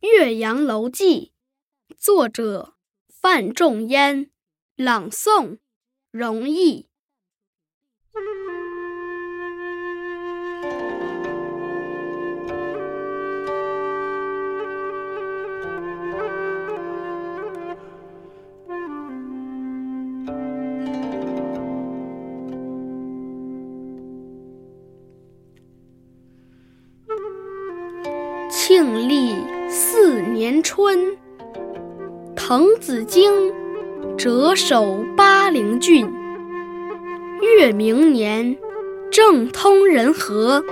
岳阳楼记》，作者范仲淹，朗诵容易。庆历四年春，滕子京谪守巴陵郡。越明年，政通人和，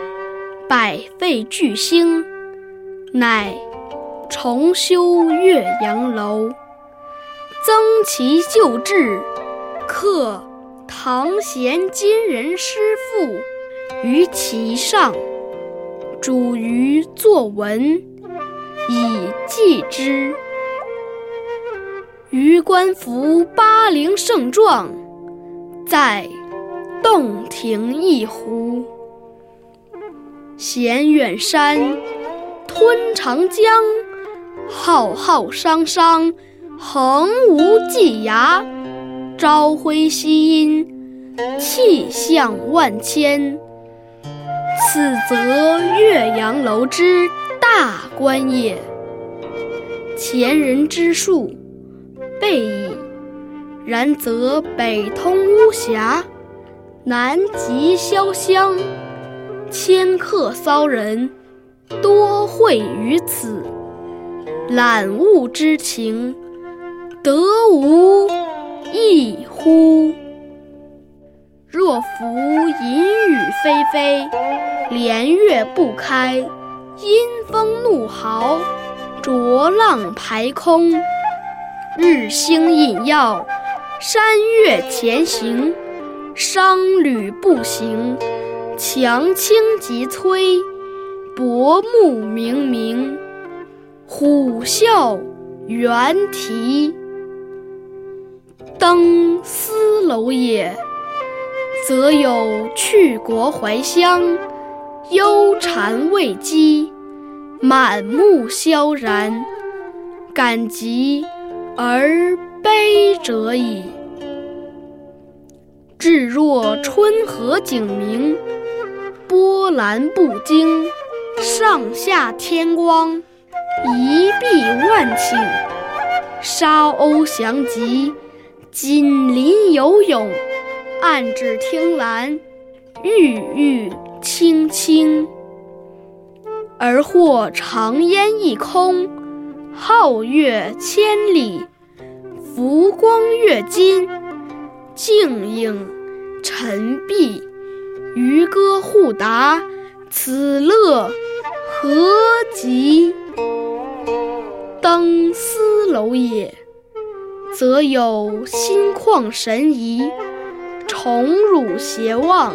百废具兴，乃重修岳阳楼，增其旧制，刻唐贤今人诗赋于其上。主于作文，以记之。余观夫巴陵胜状，在洞庭一湖。衔远山，吞长江，浩浩汤汤，横无际涯。朝晖夕阴，气象万千。此则岳阳楼之大观也。前人之述，备矣。然则北通巫峡，南极潇湘，迁客骚人多会于此，览物之情，得无异乎？若夫淫雨霏霏，连月不开，阴风怒号，浊浪排空，日星隐曜，山岳前行，商旅不行，樯倾楫摧，薄暮冥冥，虎啸猿啼，登斯楼也。则有去国怀乡，忧谗畏讥，满目萧然，感极而悲者矣。至若春和景明，波澜不惊，上下天光，一碧万顷，沙鸥翔集，锦鳞游泳。岸芷汀兰，郁郁青青。而或长烟一空，皓月千里，浮光跃金，静影沉璧，渔歌互答，此乐何极！登斯楼也，则有心旷神怡。宠辱偕忘，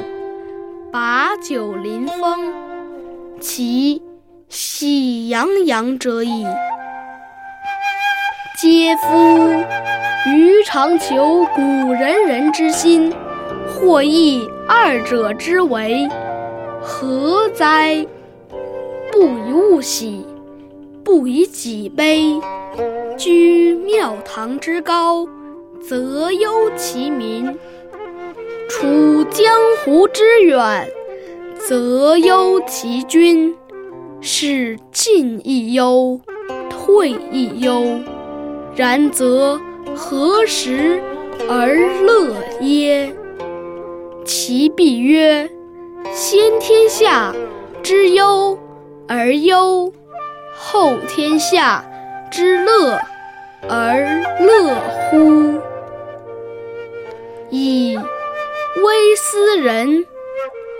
把酒临风，其喜洋洋者矣。嗟夫！余尝求古仁人之心，或异二者之为，何哉？不以物喜，不以己悲。居庙堂之高，则忧其民。处江湖之远，则忧其君；是进亦忧，退亦忧。然则何时而乐耶？其必曰：先天下之忧而忧，后天下之乐而乐乎？人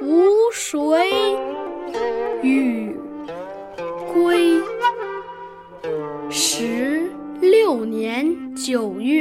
无谁与归，十六年九月。